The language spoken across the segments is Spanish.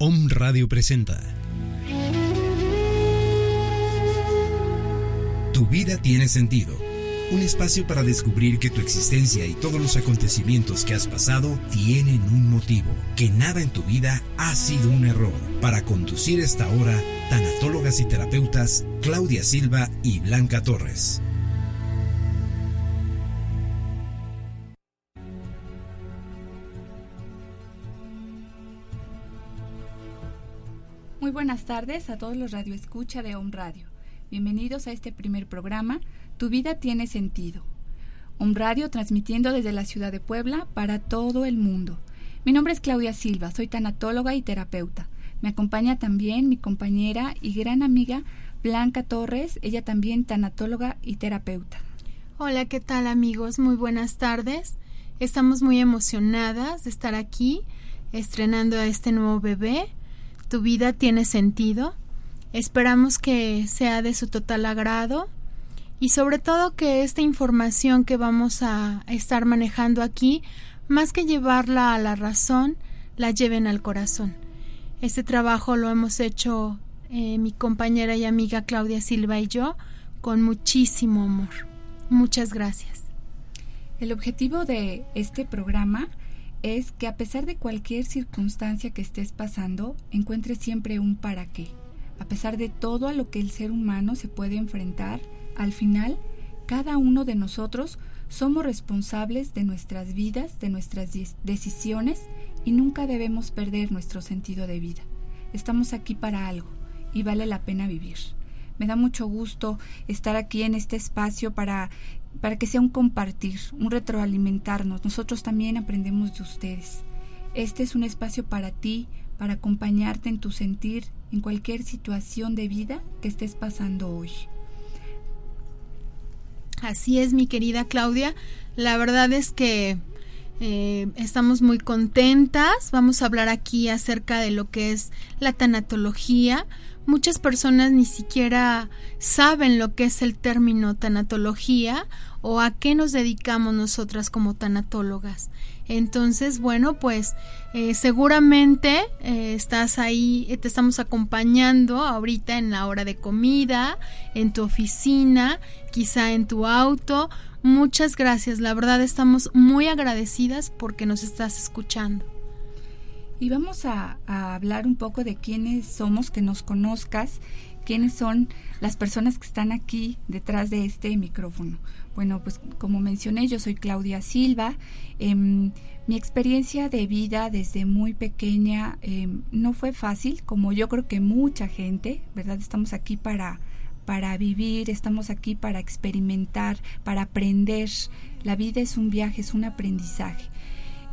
Om Radio presenta. Tu vida tiene sentido. Un espacio para descubrir que tu existencia y todos los acontecimientos que has pasado tienen un motivo, que nada en tu vida ha sido un error. Para conducir esta hora, tanatólogas y terapeutas Claudia Silva y Blanca Torres. Buenas tardes a todos los radioescucha de Home Radio. Bienvenidos a este primer programa, Tu vida tiene sentido. Home Radio transmitiendo desde la ciudad de Puebla para todo el mundo. Mi nombre es Claudia Silva, soy tanatóloga y terapeuta. Me acompaña también mi compañera y gran amiga Blanca Torres, ella también tanatóloga y terapeuta. Hola, ¿qué tal amigos? Muy buenas tardes. Estamos muy emocionadas de estar aquí estrenando a este nuevo bebé tu vida tiene sentido. Esperamos que sea de su total agrado y sobre todo que esta información que vamos a estar manejando aquí, más que llevarla a la razón, la lleven al corazón. Este trabajo lo hemos hecho eh, mi compañera y amiga Claudia Silva y yo con muchísimo amor. Muchas gracias. El objetivo de este programa es que a pesar de cualquier circunstancia que estés pasando, encuentres siempre un para qué. A pesar de todo a lo que el ser humano se puede enfrentar, al final, cada uno de nosotros somos responsables de nuestras vidas, de nuestras decisiones y nunca debemos perder nuestro sentido de vida. Estamos aquí para algo y vale la pena vivir. Me da mucho gusto estar aquí en este espacio para para que sea un compartir, un retroalimentarnos. Nosotros también aprendemos de ustedes. Este es un espacio para ti, para acompañarte en tu sentir en cualquier situación de vida que estés pasando hoy. Así es, mi querida Claudia. La verdad es que eh, estamos muy contentas. Vamos a hablar aquí acerca de lo que es la tanatología. Muchas personas ni siquiera saben lo que es el término tanatología o a qué nos dedicamos nosotras como tanatólogas. Entonces, bueno, pues eh, seguramente eh, estás ahí, te estamos acompañando ahorita en la hora de comida, en tu oficina, quizá en tu auto. Muchas gracias, la verdad estamos muy agradecidas porque nos estás escuchando. Y vamos a, hablar un poco de quiénes somos, que nos conozcas, quiénes son las personas que están aquí detrás de este micrófono. Bueno, pues como mencioné, yo soy Claudia Silva. Em, mi experiencia de vida desde muy pequeña em, no fue fácil, como yo creo que mucha gente, ¿verdad? Estamos aquí para, para vivir, estamos aquí para experimentar, para aprender. La vida es un viaje, es un aprendizaje.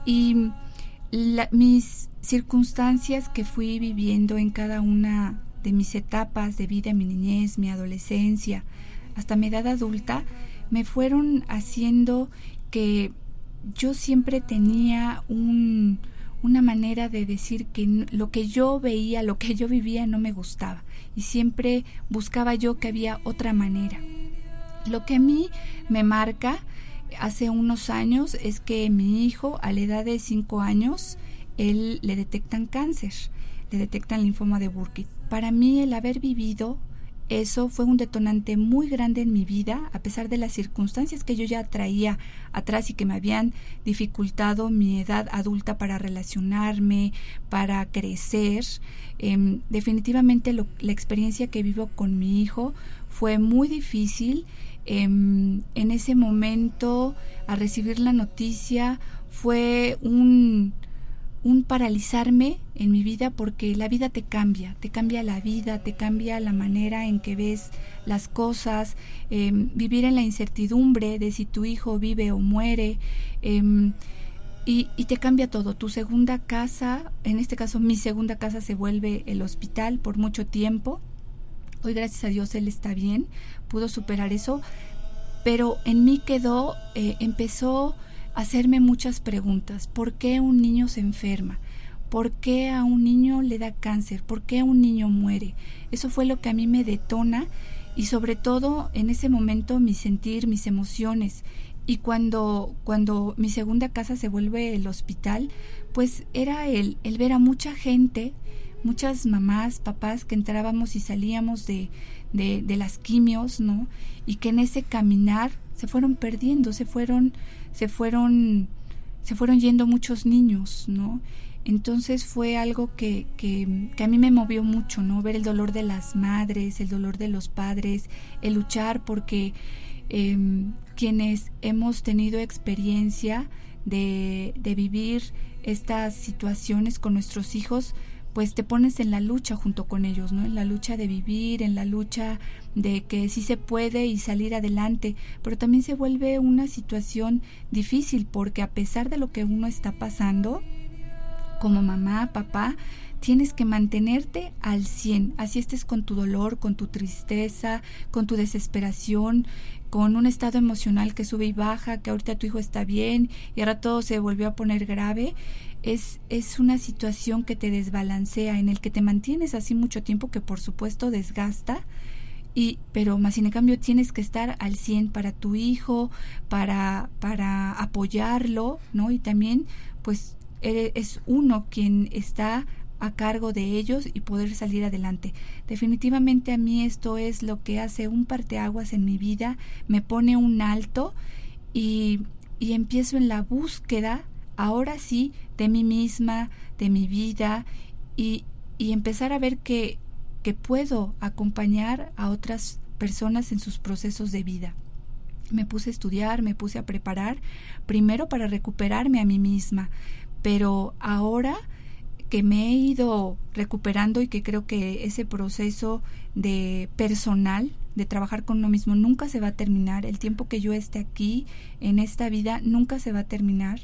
Y mis circunstancias que fui viviendo en cada una de mis etapas de vida, mi niñez, mi adolescencia, hasta mi edad adulta, me fueron haciendo que yo siempre tenía un, una manera de decir que lo que yo veía, lo que yo vivía no me gustaba y siempre buscaba yo que había otra manera. Lo que a mí me marca hace unos años es que mi hijo a la edad de 5 años, él le detectan cáncer, le detectan linfoma de Burkitt. Para mí el haber vivido eso fue un detonante muy grande en mi vida, a pesar de las circunstancias que yo ya traía atrás y que me habían dificultado mi edad adulta para relacionarme, para crecer. Em, definitivamente la experiencia que vivo con mi hijo fue muy difícil. Em, en ese momento, al recibir la noticia, fue un un paralizarme en mi vida porque la vida te cambia, te cambia la vida, te cambia la manera en que ves las cosas, em, vivir en la incertidumbre de si tu hijo vive o muere. Em, y, te cambia todo. Tu segunda casa, en este caso mi segunda casa se vuelve el hospital por mucho tiempo. Hoy gracias a Dios él está bien, pudo superar eso, pero en mí quedó, eh, empezó hacerme muchas preguntas. ¿Por qué un niño se enferma? ¿Por qué a un niño le da cáncer? ¿Por qué un niño muere? Eso fue lo que a mí me detona y sobre todo en ese momento mi sentir, mis emociones. Y cuando, cuando mi segunda casa se vuelve el hospital, pues era el, el ver a mucha gente muchas mamás, papás que entrábamos y salíamos de, de, de las quimios, ¿no? Y que en ese caminar se fueron perdiendo, se fueron, se fueron, se fueron yendo muchos niños, ¿no? Entonces fue algo que, que, que, a mí me movió mucho, ¿no? Ver el dolor de las madres, el dolor de los padres, el luchar porque eh, quienes hemos tenido experiencia de, de vivir estas situaciones con nuestros hijos, pues te pones en la lucha junto con ellos, ¿no? En la lucha de vivir, en la lucha de que sí se puede y salir adelante, pero también se vuelve una situación difícil porque a pesar de lo que uno está pasando, como mamá, papá, tienes que mantenerte al 100, así estés con tu dolor, con tu tristeza, con tu desesperación, con un estado emocional que sube y baja, que ahorita tu hijo está bien y ahora todo se volvió a poner grave, es, es una situación que te desbalancea, en el que te mantienes así mucho tiempo que por supuesto desgasta, y pero más sin en cambio tienes que estar al 100 para tu hijo, para para apoyarlo, ¿no? Y también pues es uno quien está a cargo de ellos y poder salir adelante. Definitivamente a mí esto es lo que hace un parteaguas en mi vida, me pone un alto y, y empiezo en la búsqueda, ahora sí, de mí misma, de mi vida y, y empezar a ver que, que puedo acompañar a otras personas en sus procesos de vida. Me puse a estudiar, me puse a preparar, primero para recuperarme a mí misma, pero ahora que me he ido recuperando y que creo que ese proceso de personal, de trabajar con uno mismo, nunca se va a terminar. El tiempo que yo esté aquí, en esta vida, nunca se va a terminar.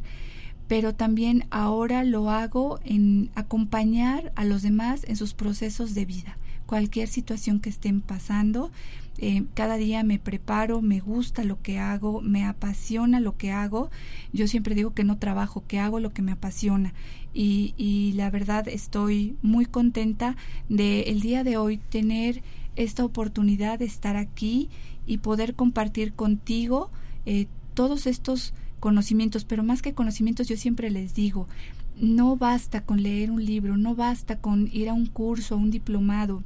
Pero también ahora lo hago en acompañar a los demás en sus procesos de vida. Cualquier situación que estén pasando, eh, cada día me preparo, me gusta lo que hago, me apasiona lo que hago. Yo siempre digo que no trabajo, que hago lo que me apasiona. Y, y la verdad estoy muy contenta de el día de hoy tener esta oportunidad de estar aquí y poder compartir contigo eh, todos estos conocimientos, pero más que conocimientos yo siempre les digo, no basta con leer un libro, no basta con ir a un curso, un diplomado,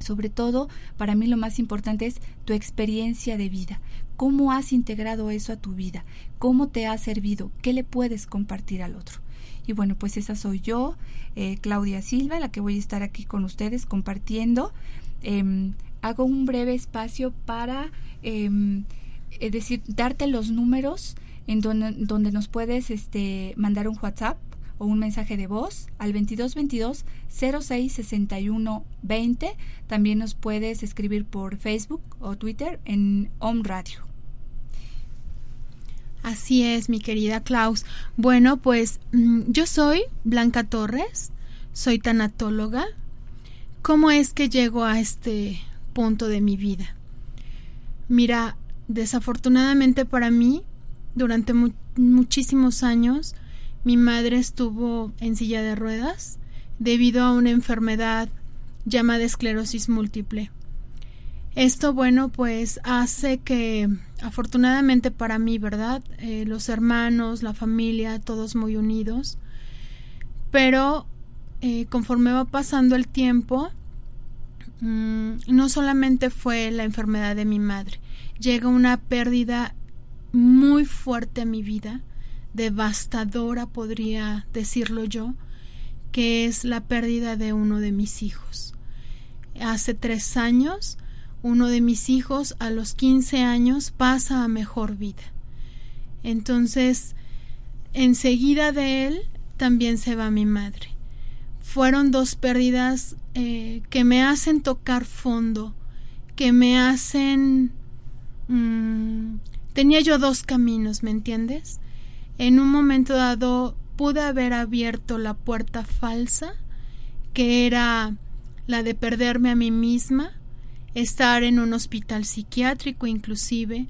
sobre todo, para mí lo más importante es tu experiencia de vida. ¿Cómo has integrado eso a tu vida? ¿Cómo te ha servido? ¿Qué le puedes compartir al otro? Y bueno, pues esa soy yo, eh, Claudia Silva, la que voy a estar aquí con ustedes compartiendo. Eh, hago un breve espacio para eh, decir, darte los números en donde, donde nos puedes este, mandar un WhatsApp o un mensaje de voz al 2222 0661 20. También nos puedes escribir por Facebook o Twitter en Home Radio. Así es, mi querida Klaus. Bueno, pues mm, yo soy Blanca Torres, soy tanatóloga. ¿Cómo es que llego a este punto de mi vida? Mira, desafortunadamente para mí, durante mu muchísimos años, mi madre estuvo en silla de ruedas debido a una enfermedad llamada esclerosis múltiple. Esto, bueno, pues hace que, afortunadamente para mí, ¿verdad? Eh, los hermanos, la familia, todos muy unidos. Pero eh, conforme va pasando el tiempo, mmm, no solamente fue la enfermedad de mi madre, llega una pérdida muy fuerte a mi vida devastadora, podría decirlo yo, que es la pérdida de uno de mis hijos. Hace tres años, uno de mis hijos a los 15 años pasa a mejor vida. Entonces, enseguida de él también se va mi madre. Fueron dos pérdidas eh, que me hacen tocar fondo, que me hacen... Mmm, tenía yo dos caminos, ¿me entiendes? en un momento dado pude haber abierto la puerta falsa, que era la de perderme a mí misma, estar en un hospital psiquiátrico inclusive,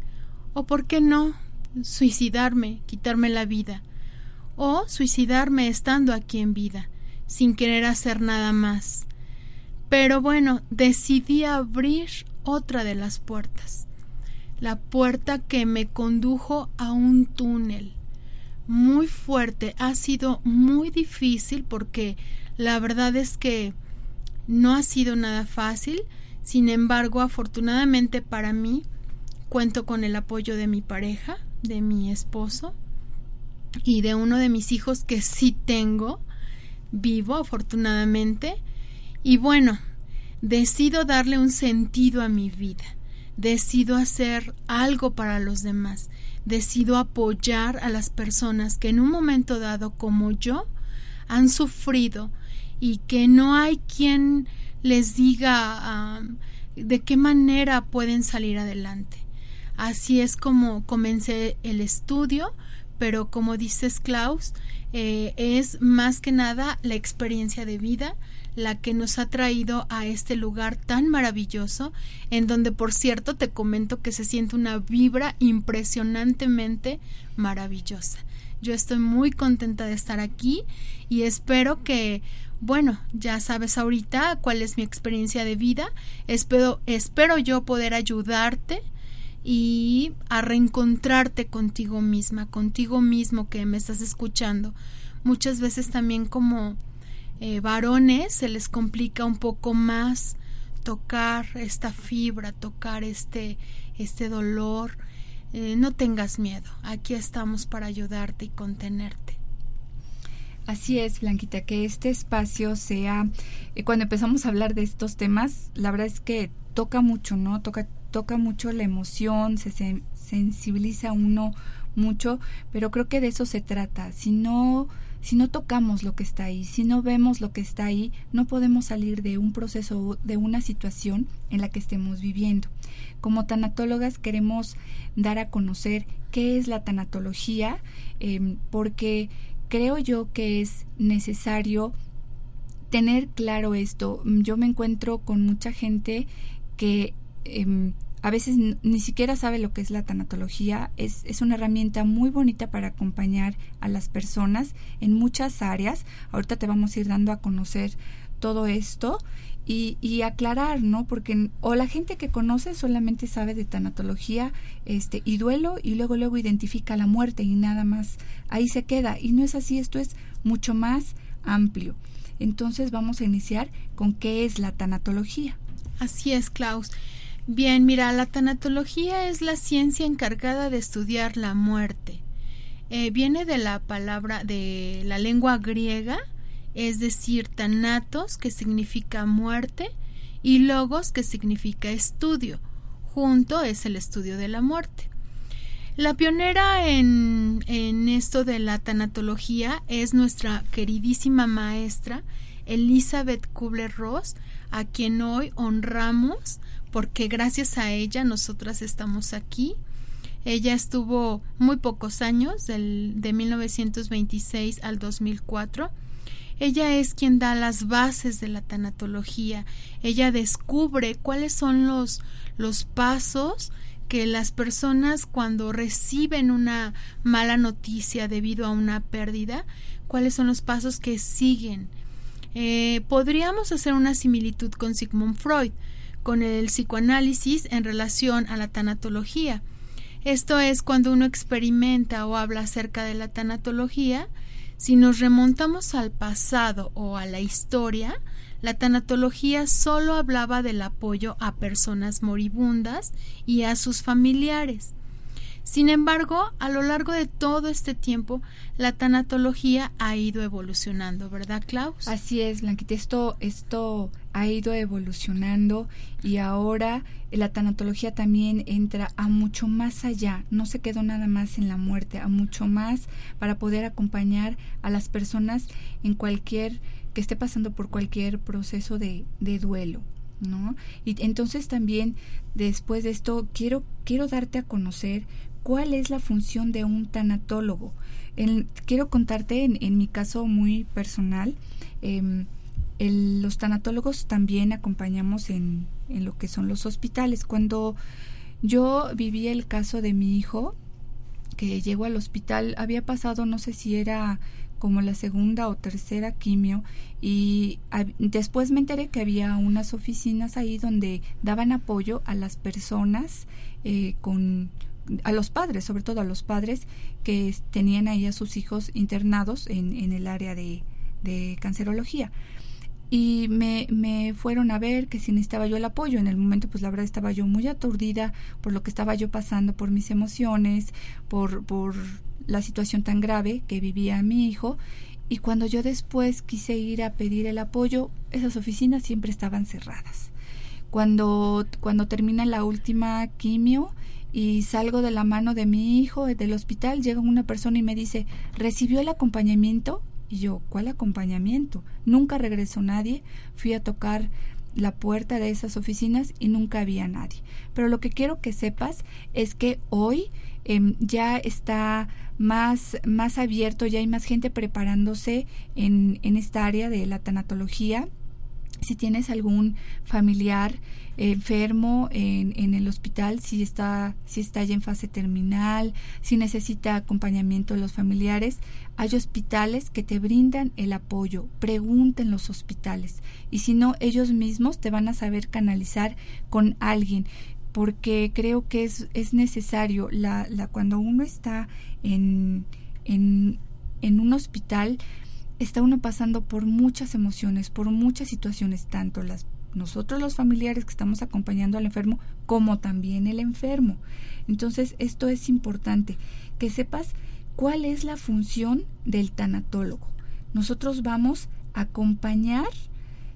o por qué no, suicidarme, quitarme la vida, o suicidarme estando aquí en vida, sin querer hacer nada más. Pero bueno, decidí abrir otra de las puertas, la puerta que me condujo a un túnel, muy fuerte, ha sido muy difícil porque la verdad es que No ha sido nada fácil, sin embargo, afortunadamente para mí, cuento con el apoyo de mi pareja, de mi esposo y de uno de mis hijos que sí tengo, vivo afortunadamente, y bueno, decido darle un sentido a mi vida, decido hacer algo para los demás, decido apoyar a las personas que en un momento dado como yo han sufrido y que no hay quien les diga de qué manera pueden salir adelante. Así es como comencé el estudio, pero como dices Klaus, eh, es más que nada la experiencia de vida la que nos ha traído a este lugar tan maravilloso, en donde por cierto te comento que se siente una vibra impresionantemente maravillosa. Yo estoy muy contenta de estar aquí y espero que bueno, ya sabes ahorita cuál es mi experiencia de vida. Espero, espero yo poder ayudarte y a reencontrarte contigo misma, contigo mismo que me estás escuchando. Muchas veces también como eh, varones se les complica un poco más tocar esta fibra, tocar este, este dolor. Eh, no tengas miedo, aquí estamos para ayudarte y contenerte. Así es, Blanquita, que este espacio sea, eh, cuando empezamos a hablar de estos temas, la verdad es que toca mucho, ¿no? Toca, toca mucho la emoción, se, sensibiliza uno mucho, pero creo que de eso se trata. Si no, si no tocamos lo que está ahí, si no vemos lo que está ahí, no podemos salir de un proceso, de una situación en la que estemos viviendo. Como tanatólogas queremos dar a conocer qué es la tanatología, em, porque creo yo que es necesario tener claro esto. Yo me encuentro con mucha gente que em, a veces ni siquiera sabe lo que es la tanatología. Es, es una herramienta muy bonita para acompañar a las personas en muchas áreas. Ahorita te vamos a ir dando a conocer todo esto y, y, aclarar, ¿no? Porque o la gente que conoce solamente sabe de tanatología este, y duelo y luego luego identifica la muerte y nada más ahí se queda. Y no es así, esto es mucho más amplio. Entonces vamos a iniciar con qué es la tanatología. Así es, Klaus. Bien, mira, la tanatología es la ciencia encargada de estudiar la muerte. Eh, viene de la palabra de la lengua griega es decir, tanatos, que significa muerte, y logos, que significa estudio. Junto es el estudio de la muerte. La pionera en, en esto de la tanatología es nuestra queridísima maestra Elizabeth Kubler-Ross, a quien hoy honramos porque gracias a ella nosotras estamos aquí. Ella estuvo muy pocos años, del, de 1926 al 2004 ella es quien da las bases de la tanatología. Ella descubre cuáles son los, los pasos que las personas cuando reciben una mala noticia debido a una pérdida, cuáles son los pasos que siguen. Eh, podríamos hacer una similitud con Sigmund Freud, con el psicoanálisis en relación a la tanatología. Esto es cuando uno experimenta o habla acerca de la tanatología, si nos remontamos al pasado o a la historia, la tanatología solo hablaba del apoyo a personas moribundas y a sus familiares. Sin embargo, a lo largo de todo este tiempo, la tanatología ha ido evolucionando, ¿verdad, Klaus? Así es, Blanquita. Esto, esto ha ido evolucionando y ahora la tanatología también entra a mucho más allá. No se quedó nada más en la muerte, a mucho más para poder acompañar a las personas en cualquier que esté pasando por cualquier proceso de, de duelo. ¿No? Y entonces también después de esto quiero quiero darte a conocer cuál es la función de un tanatólogo. quiero contarte en, mi caso muy personal, em, los tanatólogos también acompañamos en, lo que son los hospitales. Cuando yo viví el caso de mi hijo, que llegó al hospital, había pasado, no sé si era como la segunda o tercera quimio y después me enteré que había unas oficinas ahí donde daban apoyo a las personas eh, con a los padres, sobre todo a los padres que tenían ahí a sus hijos internados en, en el área de, de cancerología. y me, me fueron a ver que si necesitaba yo el apoyo. En el momento, pues la verdad estaba yo muy aturdida por lo que estaba yo pasando, por mis emociones, por, por la situación tan grave que vivía mi hijo. Y cuando yo después quise ir a pedir el apoyo, esas oficinas siempre estaban cerradas. Cuando, cuando termina la última quimio y salgo de la mano de mi hijo del hospital, llega una persona y me dice, ¿recibió el acompañamiento? Y yo, ¿cuál acompañamiento? Nunca regresó nadie, fui a tocar la puerta de esas oficinas y nunca había nadie. Pero lo que quiero que sepas es que hoy em, ya está más, más abierto, ya hay más gente preparándose en, en esta área de la tanatología. Si tienes algún familiar enfermo en, en, el hospital, si está, si está ya en fase terminal, si necesita acompañamiento de los familiares. Hay hospitales que te brindan el apoyo. Pregunten los hospitales. Y si no, ellos mismos te van a saber canalizar con alguien porque creo que es, es necesario la, la, cuando uno está en, en, en un hospital está uno pasando por muchas emociones, por muchas situaciones, tanto las nosotros los familiares que estamos acompañando al enfermo como también el enfermo. Entonces, esto es importante, que sepas cuál es la función del tanatólogo. Nosotros vamos a acompañar,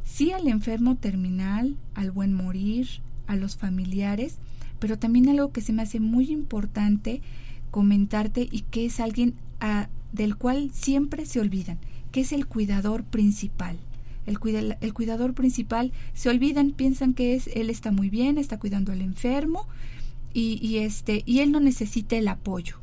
sí, al enfermo terminal, al buen morir, a los familiares, pero también algo que se me hace muy importante comentarte y que es alguien a, del cual siempre se olvidan, que es el cuidador principal el, el cuidador principal, se olvidan, piensan que es él está muy bien, está cuidando al enfermo y, y, este y él no necesita el apoyo.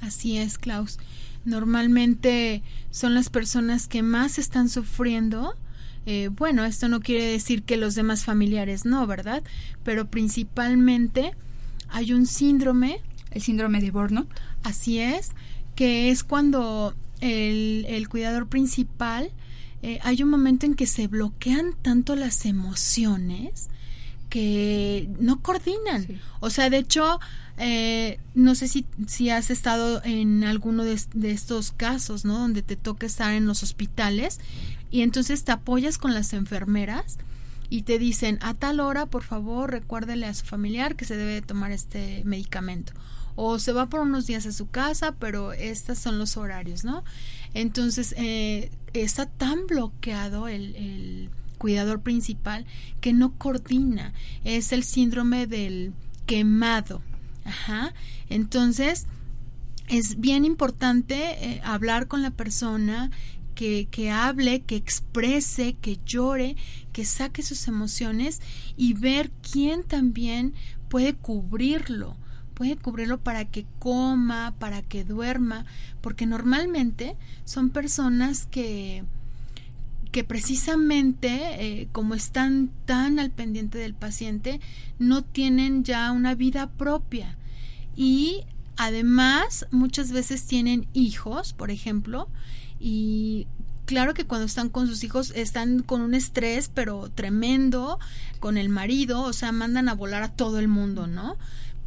Así es, Klaus. Normalmente son las personas que más están sufriendo. Eh, bueno, esto no quiere decir que los demás familiares no, ¿verdad? Pero principalmente hay un síndrome. El síndrome de Burnout. Así es, que es cuando el, el cuidador principal eh, hay un momento en que se bloquean tanto las emociones que no coordinan. O sea, de hecho, eh, no sé si, si has estado en alguno de, de, estos casos, ¿no? Donde te toca estar en los hospitales y entonces te apoyas con las enfermeras y te dicen a tal hora, por favor, recuérdele a su familiar que se debe tomar este medicamento. O se va por unos días a su casa, pero estos son los horarios, ¿no? Entonces, eh, está tan bloqueado el, cuidador principal que no coordina. Es el síndrome del quemado. Ajá. Entonces, es bien importante eh, hablar con la persona, que, que, hable, que exprese, que llore, que saque sus emociones y ver quién también puede cubrirlo puede cubrirlo para que coma, para que duerma, porque normalmente son personas que que precisamente eh, como están tan al pendiente del paciente no tienen ya una vida propia. Y además muchas veces tienen hijos por ejemplo y claro que cuando están con sus hijos están con un estrés pero tremendo con el marido o sea mandan a volar a todo el mundo no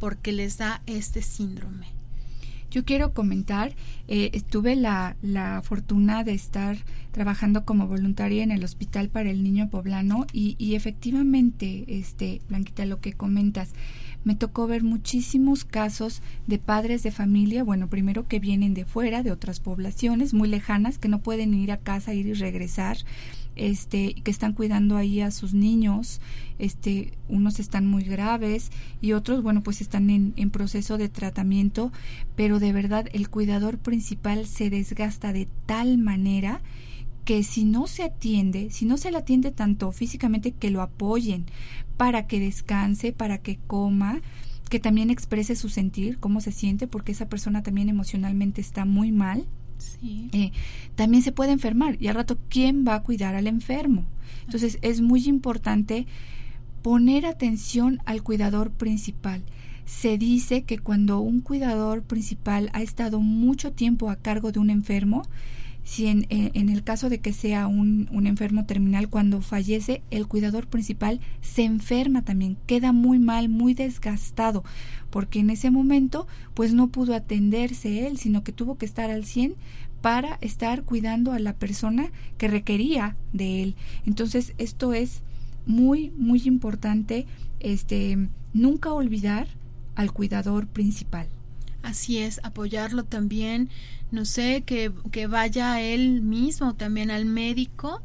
porque les da este síndrome. Yo quiero comentar, eh, tuve la, la, fortuna de estar trabajando como voluntaria en el Hospital para el Niño Poblano y, y efectivamente, este, Blanquita, lo que comentas, me tocó ver muchísimos casos de padres de familia, bueno, primero que vienen de fuera, de otras poblaciones muy lejanas, que no pueden ir a casa, ir y regresar, este, que están cuidando ahí a sus niños, este, unos están muy graves y otros, bueno, pues están en, en proceso de tratamiento, pero de verdad el cuidador principal se desgasta de tal manera que si no se atiende, si no se le atiende tanto físicamente que lo apoyen para que descanse, para que coma, que también exprese su sentir, cómo se siente, porque esa persona también emocionalmente está muy mal. Eh, también se puede enfermar y al rato, ¿quién va a cuidar al enfermo? Entonces es muy importante poner atención al cuidador principal. Se dice que cuando un cuidador principal ha estado mucho tiempo a cargo de un enfermo, si en, en, el caso de que sea un, un, enfermo terminal, cuando fallece, el cuidador principal se enferma también, queda muy mal, muy desgastado, porque en ese momento pues no pudo atenderse él, sino que tuvo que estar al 100 para estar cuidando a la persona que requería de él. Entonces, esto es muy, muy importante, este, nunca olvidar al cuidador principal. Así es, apoyarlo también, no sé, que, que vaya él mismo también al médico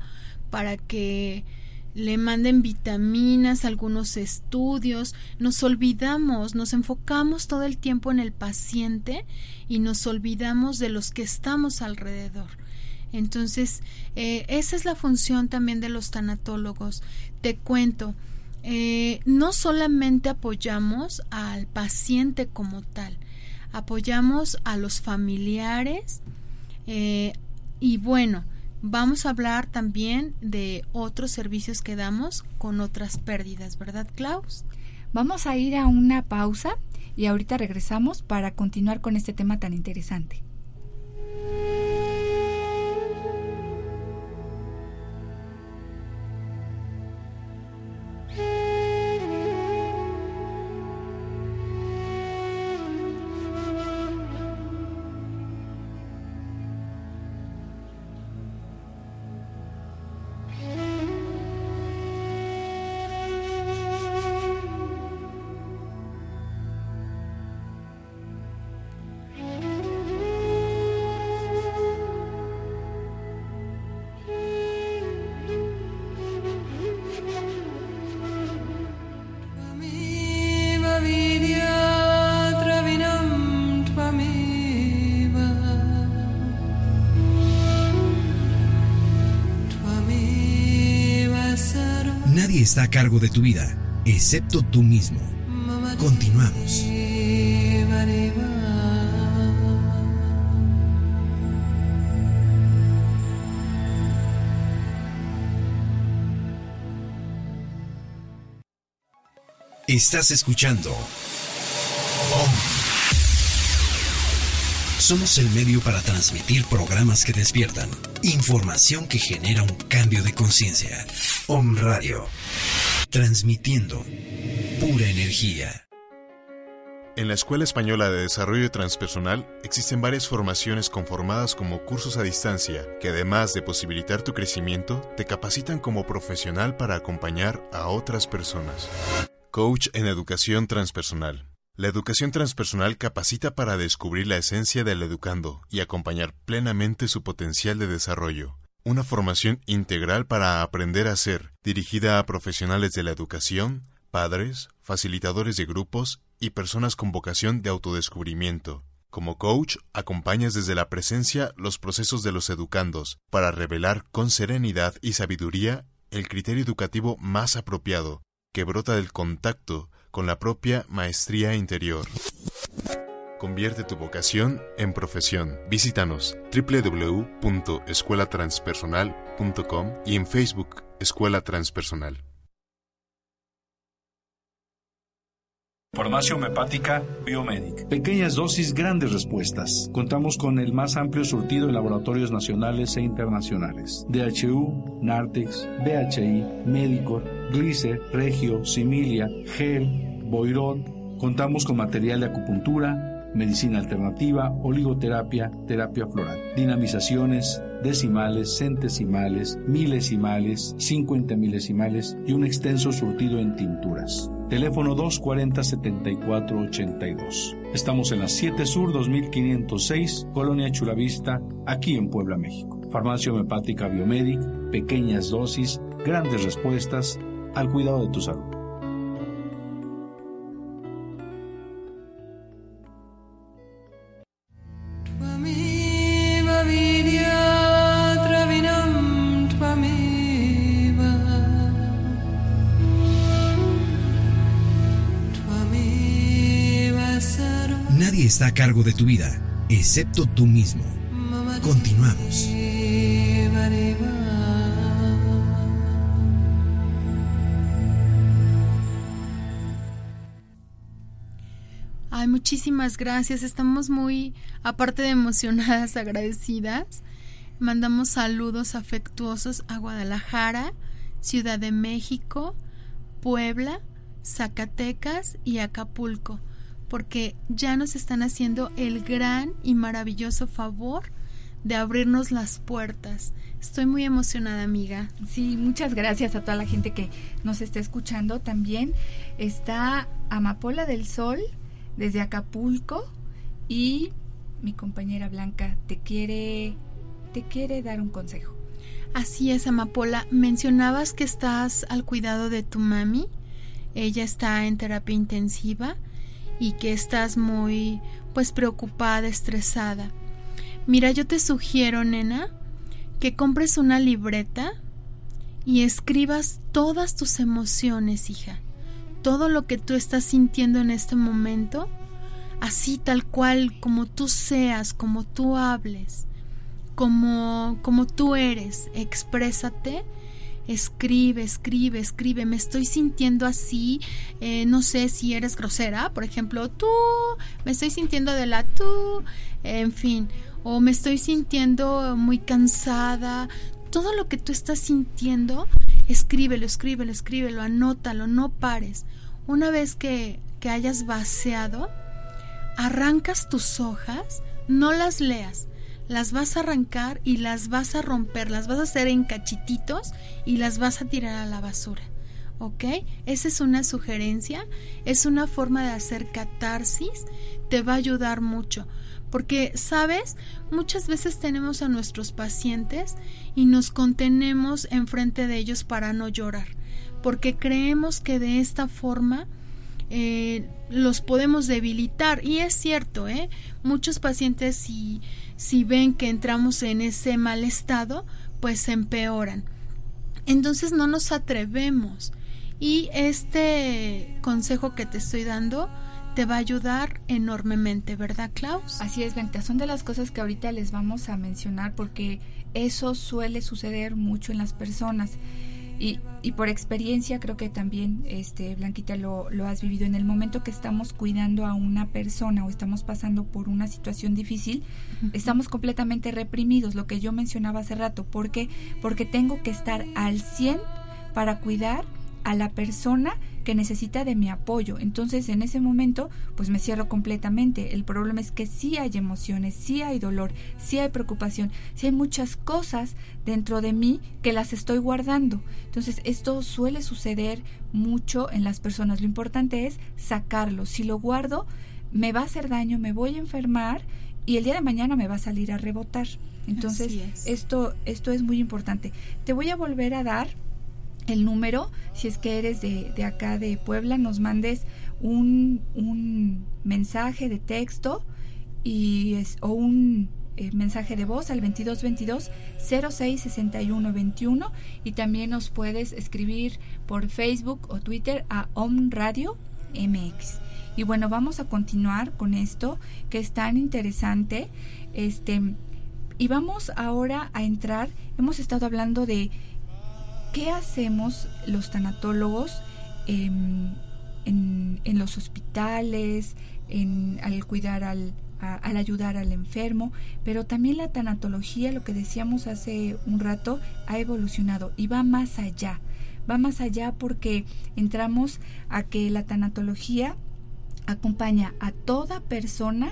para que le manden vitaminas, algunos estudios, nos olvidamos, nos enfocamos todo el tiempo en el paciente y nos olvidamos de los que estamos alrededor. Entonces, eh, esa es la función también de los tanatólogos. Te cuento, eh, no solamente apoyamos al paciente como tal, apoyamos a los familiares eh, y bueno, vamos a hablar también de otros servicios que damos con otras pérdidas, ¿verdad, Klaus? Vamos a ir a una pausa y ahorita regresamos para continuar con este tema tan interesante. Está a cargo de tu vida, excepto tú mismo. Continuamos. Estás escuchando. Somos el medio para transmitir programas que despiertan, información que genera un cambio de conciencia. Om Radio, transmitiendo pura energía. En la Escuela Española de Desarrollo Transpersonal existen varias formaciones conformadas como cursos a distancia que además de posibilitar tu crecimiento, te capacitan como profesional para acompañar a otras personas. Coach en Educación Transpersonal la educación transpersonal capacita para descubrir la esencia del educando y acompañar plenamente su potencial de desarrollo. Una formación integral para aprender a ser, dirigida a profesionales de la educación, padres, facilitadores de grupos y personas con vocación de autodescubrimiento. Como coach, acompañas desde la presencia los procesos de los educandos para revelar con serenidad y sabiduría el criterio educativo más apropiado, que brota del contacto con la propia maestría interior. Convierte tu vocación en profesión. Visítanos www.escuelatranspersonal.com y en Facebook Escuela Transpersonal. Farmacia homeopática Biomedic. Pequeñas dosis, grandes respuestas. Contamos con el más amplio surtido en laboratorios nacionales e internacionales. DHU, Nartex, BHI, Medicor, Glicer, Regio, Similia, Gel, Boirot, contamos con material de acupuntura, medicina alternativa, oligoterapia, terapia floral, dinamizaciones, decimales, centesimales, milesimales, 50 milesimales y un extenso surtido en tinturas. Teléfono 240-7482. Estamos en la 7 Sur 2506, Colonia Chulavista, aquí en Puebla, México. Farmacia homeopática Biomedic, pequeñas dosis, grandes respuestas al cuidado de tu salud. está a cargo de tu vida, excepto tú mismo. Continuamos. Muchísimas gracias. Estamos muy, aparte de emocionadas, agradecidas. Mandamos saludos afectuosos a Guadalajara, Ciudad de México, Puebla, Zacatecas y Acapulco porque ya nos están haciendo el gran y maravilloso favor de abrirnos las puertas. Estoy muy emocionada, amiga. Sí, muchas gracias a toda la gente que nos está escuchando. También está Amapola del Sol desde Acapulco y mi compañera Blanca te quiere te quiere dar un consejo. Así es, Amapola. Mencionabas que estás al cuidado de tu mami. Ella está en terapia intensiva y que estás muy pues preocupada, estresada. Mira, yo te sugiero, nena, que compres una libreta y escribas todas tus emociones, hija. Todo lo que tú estás sintiendo en este momento, así tal cual como tú seas, como tú hables, como como tú eres, exprésate escribe, escribe, escribe, me estoy sintiendo así, eh, no sé si eres grosera, por ejemplo, tú, me estoy sintiendo de la tú, en fin, o me estoy sintiendo muy cansada, todo lo que tú estás sintiendo, escríbelo, escríbelo, escríbelo, anótalo, no pares. Una vez que, que hayas vaciado, arrancas tus hojas, no las leas, las vas a arrancar y las vas a romper, las vas a hacer en cachititos y las vas a tirar a la basura. ¿Ok? Esa es una sugerencia, es una forma de hacer catarsis, te va a ayudar mucho. Porque, ¿sabes? Muchas veces tenemos a nuestros pacientes y nos contenemos enfrente de ellos para no llorar, porque creemos que de esta forma eh, los podemos debilitar. Y es cierto, ¿eh? Muchos pacientes si, si ven que entramos en ese mal estado, pues se empeoran. Entonces no nos atrevemos. Y este consejo que te estoy dando te va a ayudar enormemente, ¿verdad, Klaus? Así es, Blanca. Son de las cosas que ahorita les vamos a mencionar porque eso suele suceder mucho en las personas. Y, y, por experiencia creo que también, este, Blanquita, lo, lo, has vivido. En el momento que estamos cuidando a una persona o estamos pasando por una situación difícil, estamos completamente reprimidos, lo que yo mencionaba hace rato. ¿Por qué? Porque tengo que estar al 100 para cuidar a la persona que necesita de mi apoyo. Entonces, en ese momento, pues me cierro completamente. El problema es que sí hay emociones, sí hay dolor, sí hay preocupación, sí hay muchas cosas dentro de mí que las estoy guardando. Entonces, esto suele suceder mucho en las personas. Lo importante es sacarlo. Si lo guardo, me va a hacer daño, me voy a enfermar y el día de mañana me va a salir a rebotar. Entonces, esto esto es muy importante. Te voy a volver a dar el número, si es que eres de, de acá de Puebla, nos mandes un, un mensaje de texto y o un eh, mensaje de voz al 2222 066121 y también nos puedes escribir por Facebook o Twitter a Om Radio MX. Y bueno, vamos a continuar con esto que es tan interesante. Este y vamos ahora a entrar, hemos estado hablando de ¿qué hacemos los tanatólogos en, los hospitales, al cuidar al ayudar al enfermo? Pero también la tanatología, lo que decíamos hace un rato, ha evolucionado y va más allá. Va más allá porque entramos a que la tanatología acompaña a toda persona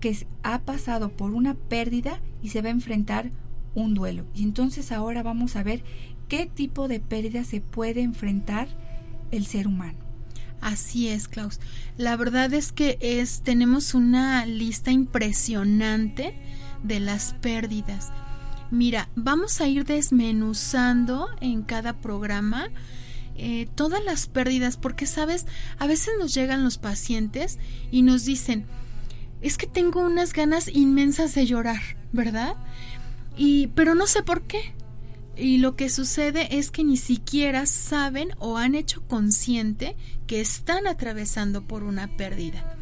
que ha pasado por una pérdida y se va a enfrentar un duelo. Y entonces ahora vamos a ver qué tipo de pérdida se puede enfrentar el ser humano. Así es, Klaus. La verdad es que es tenemos una lista impresionante de las pérdidas. Mira, vamos a ir desmenuzando en cada programa eh, todas las pérdidas, porque sabes, a veces nos llegan los pacientes y nos dicen, es que tengo unas ganas inmensas de llorar, ¿verdad? Y, pero no sé por qué. Y lo que sucede es que ni siquiera saben o han hecho consciente que están atravesando por una pérdida.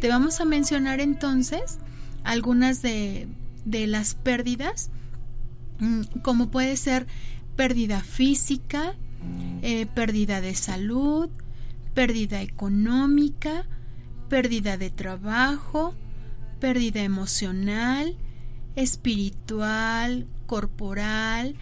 Te vamos a mencionar entonces algunas de, de las pérdidas, mm, como puede ser pérdida física, eh, pérdida de salud, pérdida económica, pérdida de trabajo, pérdida emocional, espiritual, corporal,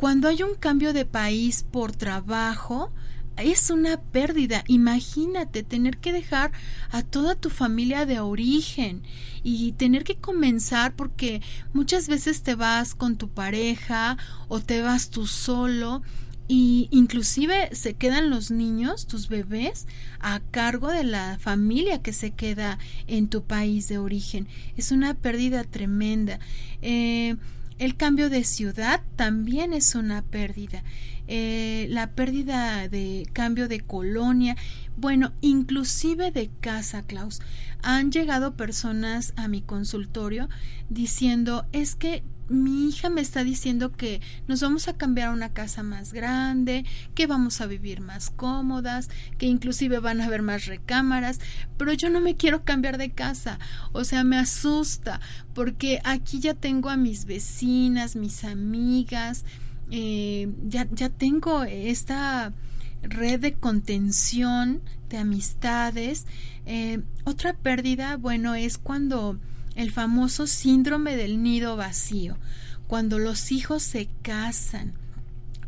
cuando hay un cambio de país por trabajo, es una pérdida. Imagínate tener que dejar a toda tu familia de origen y tener que comenzar porque muchas veces te vas con tu pareja o te vas tú solo y inclusive se quedan los niños, tus bebés, a cargo de la familia que se queda en tu país de origen. Es una pérdida tremenda. Eh, el cambio de ciudad también es una pérdida. Eh, la pérdida de cambio de colonia, bueno, inclusive de casa, Klaus. Han llegado personas a mi consultorio diciendo, es que mi hija me está diciendo que nos vamos a cambiar a una casa más grande, que vamos a vivir más cómodas, que inclusive van a haber más recámaras, pero yo no me quiero cambiar de casa. O sea, me asusta porque aquí ya tengo a mis vecinas, mis amigas, eh, ya, ya tengo esta red de contención, de amistades. Eh, otra pérdida, bueno, es cuando el famoso síndrome del nido vacío, cuando los hijos se casan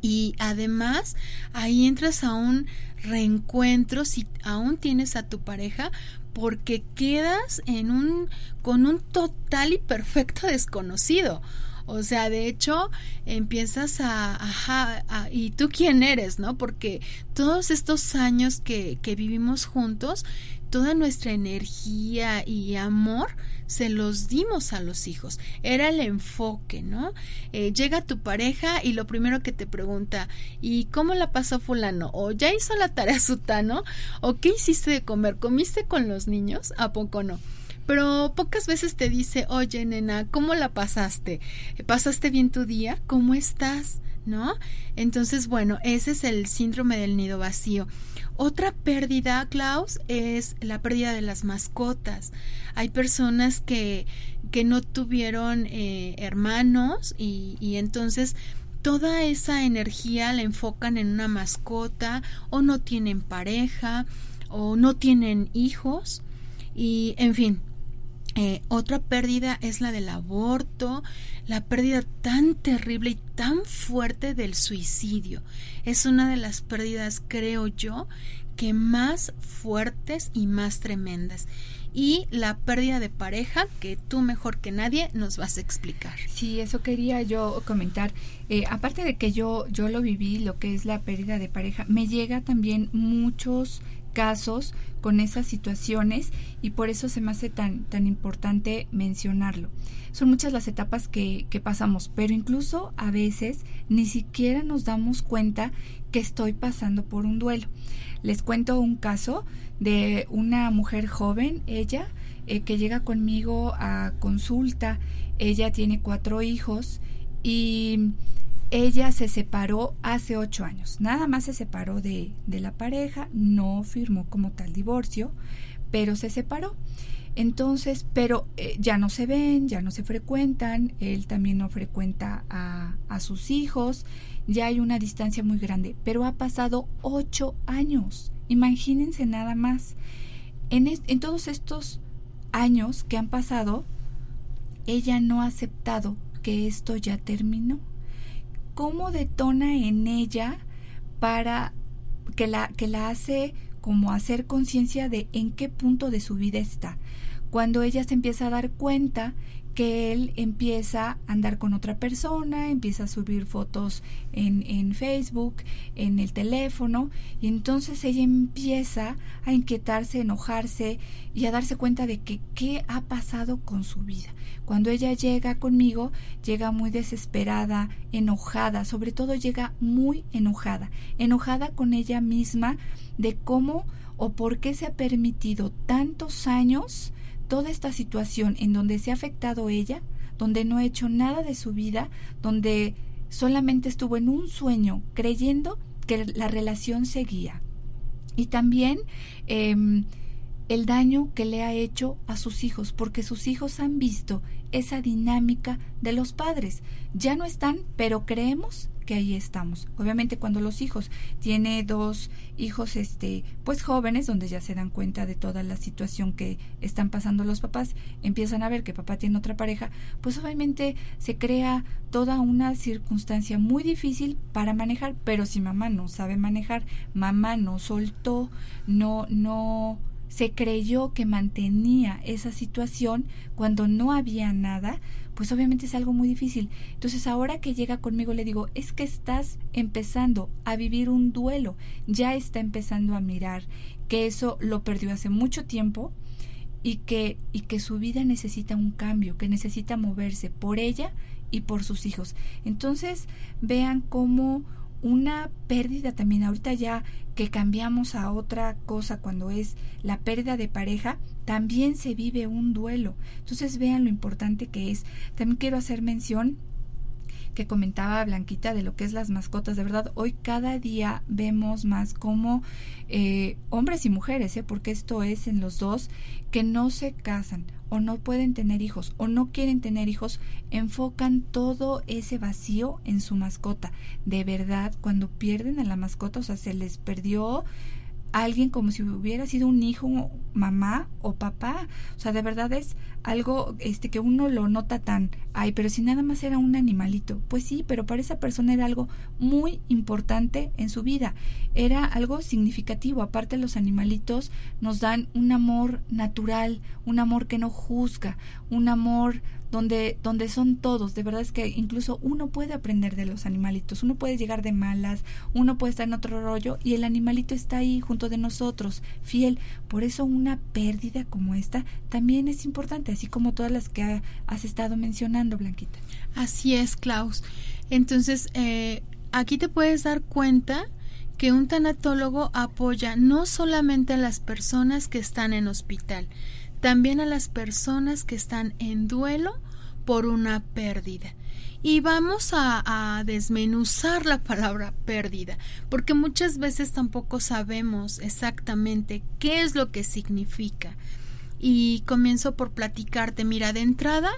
y además ahí entras a un reencuentro si aún tienes a tu pareja porque quedas en un con un total y perfecto desconocido. O sea, de hecho, empiezas a, ajá, ¿y tú quién eres? ¿No? Porque todos estos años que, que vivimos juntos, toda nuestra energía y amor se los dimos a los hijos. Era el enfoque, ¿no? Eh, llega tu pareja y lo primero que te pregunta, ¿y cómo la pasó fulano? ¿O ya hizo la tarea sutano? ¿O qué hiciste de comer? ¿Comiste con los niños? ¿A poco no? pero pocas veces te dice, oye, nena, ¿cómo la pasaste? ¿Pasaste bien tu día? ¿Cómo estás? ¿No? Entonces, bueno, ese es el síndrome del nido vacío. Otra pérdida, Klaus, es la pérdida de las mascotas. Hay personas que, que no tuvieron eh, hermanos y, y entonces toda esa energía la enfocan en una mascota o no tienen pareja o no tienen hijos y en fin eh, otra pérdida es la del aborto, la pérdida tan terrible y tan fuerte del suicidio. Es una de las pérdidas, creo yo, que más fuertes y más tremendas. Y la pérdida de pareja, que tú mejor que nadie nos vas a explicar. Sí, eso quería yo comentar. Eh, aparte de que yo, yo lo viví, lo que es la pérdida de pareja, me llega también muchos casos con esas situaciones y por eso se me hace tan, tan importante mencionarlo. Son muchas las etapas que, que pasamos, pero incluso a veces ni siquiera nos damos cuenta que estoy pasando por un duelo. Les cuento un caso de una mujer joven, ella, eh, que llega conmigo a consulta. Ella tiene cuatro hijos y ella se separó hace ocho años. Nada más se separó de, de la pareja, no firmó como tal divorcio, pero se separó. Entonces, pero eh, ya no se ven, ya no se frecuentan, él también no frecuenta a, a sus hijos, ya hay una distancia muy grande, pero ha pasado ocho años, imagínense nada más. En, en todos estos años que han pasado, ella no ha aceptado que esto ya terminó cómo detona en ella para que la, que la hace como hacer conciencia de en qué punto de su vida está. Cuando ella se empieza a dar cuenta que él empieza a andar con otra persona, empieza a subir fotos en, en, Facebook, en el teléfono, y entonces ella empieza a inquietarse, enojarse y a darse cuenta de que qué ha pasado con su vida. Cuando ella llega conmigo, llega muy desesperada, enojada, sobre todo llega muy enojada, enojada con ella misma de cómo o por qué se ha permitido tantos años toda esta situación en donde se ha afectado ella, donde no ha hecho nada de su vida, donde solamente estuvo en un sueño creyendo que la relación seguía. Y también em, el daño que le ha hecho a sus hijos, porque sus hijos han visto esa dinámica de los padres. Ya no están, pero creemos que ahí estamos. Obviamente cuando los hijos tiene dos hijos este pues jóvenes donde ya se dan cuenta de toda la situación que están pasando los papás, empiezan a ver que papá tiene otra pareja, pues obviamente se crea toda una circunstancia muy difícil para manejar, pero si mamá no sabe manejar, mamá no soltó, no no se creyó que mantenía esa situación cuando no había nada, pues obviamente es algo muy difícil. Entonces ahora que llega conmigo le digo, es que estás empezando a vivir un duelo, ya está empezando a mirar que eso lo perdió hace mucho tiempo y que, y que su vida necesita un cambio, que necesita moverse por ella y por sus hijos. Entonces vean cómo una pérdida también ahorita ya que cambiamos a otra cosa cuando es la pérdida de pareja, también se vive un duelo. Entonces vean lo importante que es. También quiero hacer mención que comentaba Blanquita de lo que es las mascotas. De verdad, hoy cada día vemos más como eh, hombres y mujeres, ¿eh? porque esto es en los dos, que no se casan o no pueden tener hijos o no quieren tener hijos, enfocan todo ese vacío en su mascota. De verdad, cuando pierden a la mascota, o sea, se les perdió alguien como si hubiera sido un hijo, mamá o papá. O sea, de verdad es algo este que uno lo nota tan, ay, pero si nada más era un animalito. Pues sí, pero para esa persona era algo muy importante en su vida. Era algo significativo. Aparte los animalitos nos dan un amor natural, un amor que no juzga, un amor donde, donde son todos. De verdad es que incluso uno puede aprender de los animalitos, uno puede llegar de malas, uno puede estar en otro rollo y el animalito está ahí junto de nosotros, fiel. Por eso una pérdida como esta también es importante, así como todas las que has estado mencionando, Blanquita. Así es, Klaus. Entonces, eh, aquí te puedes dar cuenta que un tanatólogo apoya no solamente a las personas que están en hospital, también a las personas que están en duelo por una pérdida. Y vamos a, desmenuzar la palabra pérdida, porque muchas veces tampoco sabemos exactamente qué es lo que significa. Y comienzo por platicarte, mira, de entrada,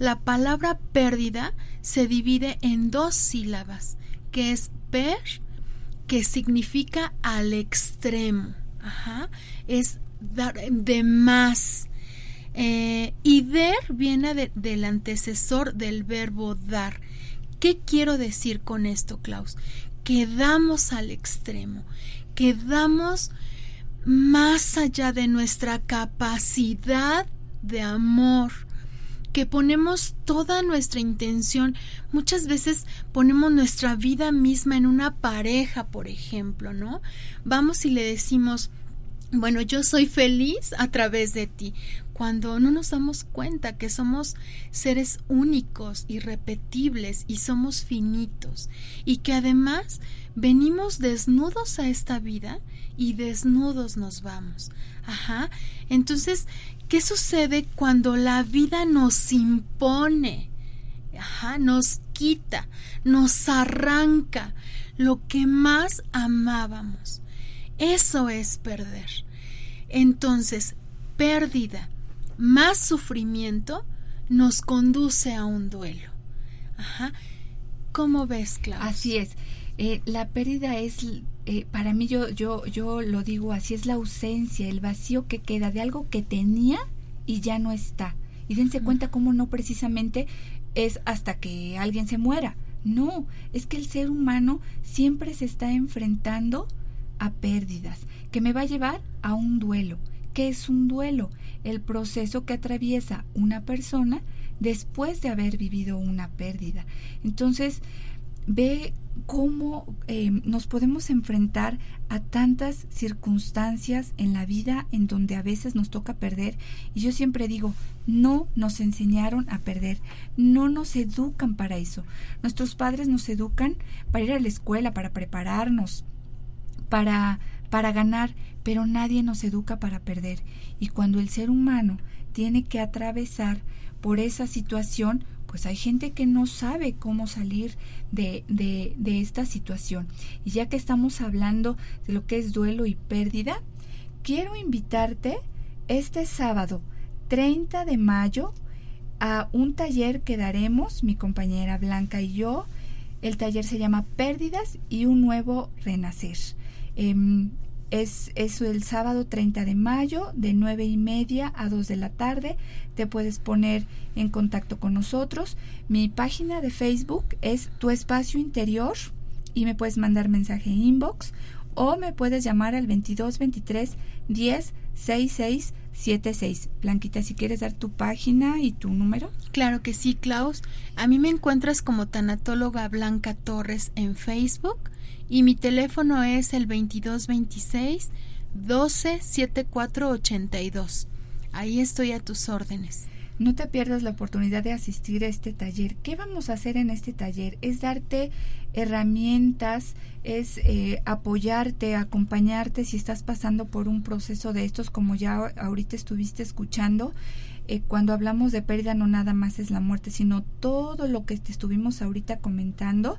la palabra pérdida se divide en dos sílabas, que es per, que significa al extremo. Ajá, es dar de más. Eh, y der viene del antecesor del verbo dar. ¿Qué quiero decir con esto, Klaus? Que damos al extremo, que damos más allá de nuestra capacidad de amor, que ponemos toda nuestra intención, muchas veces ponemos nuestra vida misma en una pareja, por ejemplo, ¿no? Vamos y le decimos, bueno, yo soy feliz a través de ti, cuando no nos damos cuenta que somos seres únicos, irrepetibles y somos finitos, y que además venimos desnudos a esta vida y desnudos nos vamos. Ajá. Entonces, ¿qué sucede cuando la vida nos impone? Ajá, nos quita, nos arranca lo que más amábamos. Eso es perder. Entonces, pérdida más sufrimiento nos conduce a un duelo. Ajá. ¿Cómo ves, Claudia? Así es. Eh, la pérdida es, eh, para mí yo, yo, yo lo digo así, es la ausencia, el vacío que queda de algo que tenía y ya no está. Y dense cuenta cómo no precisamente es hasta que alguien se muera. No, es que el ser humano siempre se está enfrentando a pérdidas, que me va a llevar a un duelo. ¿Qué es un duelo? El proceso que atraviesa una persona después de haber vivido una pérdida. Entonces, ve cómo eh, nos podemos enfrentar a tantas circunstancias en la vida en donde a veces nos toca perder. Y yo siempre digo, no nos enseñaron a perder, no nos educan para eso. Nuestros padres nos educan para ir a la escuela, para prepararnos, para, para ganar, pero nadie nos educa para perder. Y cuando el ser humano tiene que atravesar por esa situación, pues hay gente que no sabe cómo salir de, de, de, esta situación. Y ya que estamos hablando de lo que es duelo y pérdida, quiero invitarte este sábado 30 de mayo a un taller que daremos, mi compañera Blanca y yo. El taller se llama Pérdidas y un nuevo renacer. Em, es, es, el sábado 30 de mayo de 9 y media a 2 de la tarde. Te puedes poner en contacto con nosotros. Mi página de Facebook es Tu Espacio Interior y me puedes mandar mensaje inbox o me puedes llamar al 22 23 10 66 76. Blanquita, si quieres dar tu página y tu número. Claro que sí, Klaus. A mí me encuentras como tanatóloga Blanca Torres en Facebook y mi teléfono es el 2226 12 7482. Ahí estoy a tus órdenes. No te pierdas la oportunidad de asistir a este taller. ¿Qué vamos a hacer en este taller? Es darte herramientas, es eh, apoyarte, acompañarte si estás pasando por un proceso de estos, como ya ahorita estuviste escuchando. Eh, cuando hablamos de pérdida no nada más es la muerte, sino todo lo que te estuvimos ahorita comentando.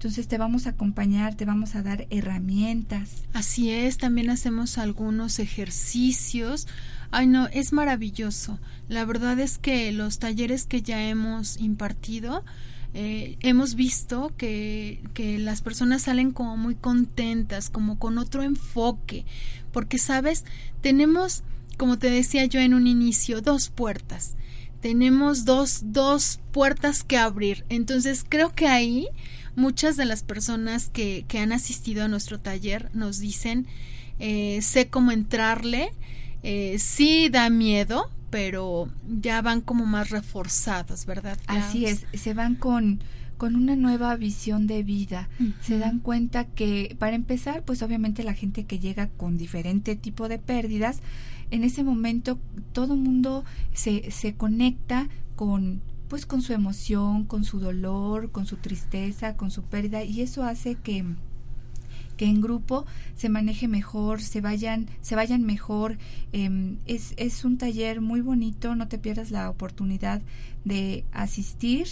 Entonces te vamos a acompañar, te vamos a dar herramientas. Así es, también hacemos algunos ejercicios. Ay, no, es maravilloso. La verdad es que los talleres que ya hemos impartido, eh, hemos visto que, que las personas salen como muy contentas, como con otro enfoque, porque, sabes, tenemos, como te decía yo en un inicio, dos puertas. Tenemos dos, dos puertas que abrir. Entonces creo que ahí muchas de las personas que, que han asistido a nuestro taller nos dicen, eh, sé cómo entrarle, eh, sí da miedo, pero ya van como más reforzados, ¿verdad? Así es, se van con con una nueva visión de vida. Se dan cuenta que, para empezar, pues obviamente la gente que llega con diferente tipo de pérdidas, en ese momento todo mundo se, se conecta con pues con su emoción, con su dolor, con su tristeza, con su pérdida y eso hace que que en grupo se maneje mejor, se vayan, se vayan mejor. Em, es, es un taller muy bonito, no te pierdas la oportunidad de asistir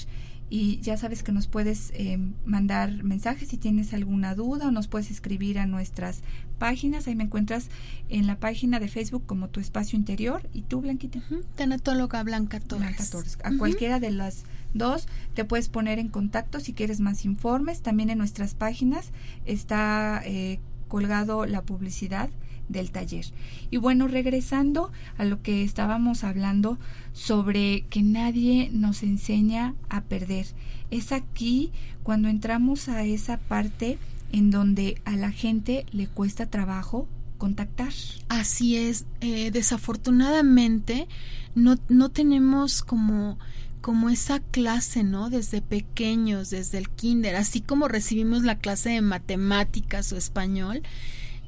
y ya sabes que nos puedes eh, mandar mensajes si tienes alguna duda o nos puedes escribir a nuestras páginas. Ahí me encuentras en la página de Facebook como Tu Espacio Interior y tú, Blanquita. Tanatóloga Blanca Torres. A cualquiera de las dos te puedes poner en contacto si quieres más informes. También en nuestras páginas está eh, colgado la publicidad del taller. Y bueno, regresando a lo que estábamos hablando sobre que nadie nos enseña a perder. Es aquí cuando entramos a esa parte en donde a la gente le cuesta trabajo contactar. Así es, eh, desafortunadamente no, no tenemos como como esa clase, ¿no? Desde pequeños, desde el kinder, así como recibimos la clase de matemáticas o español,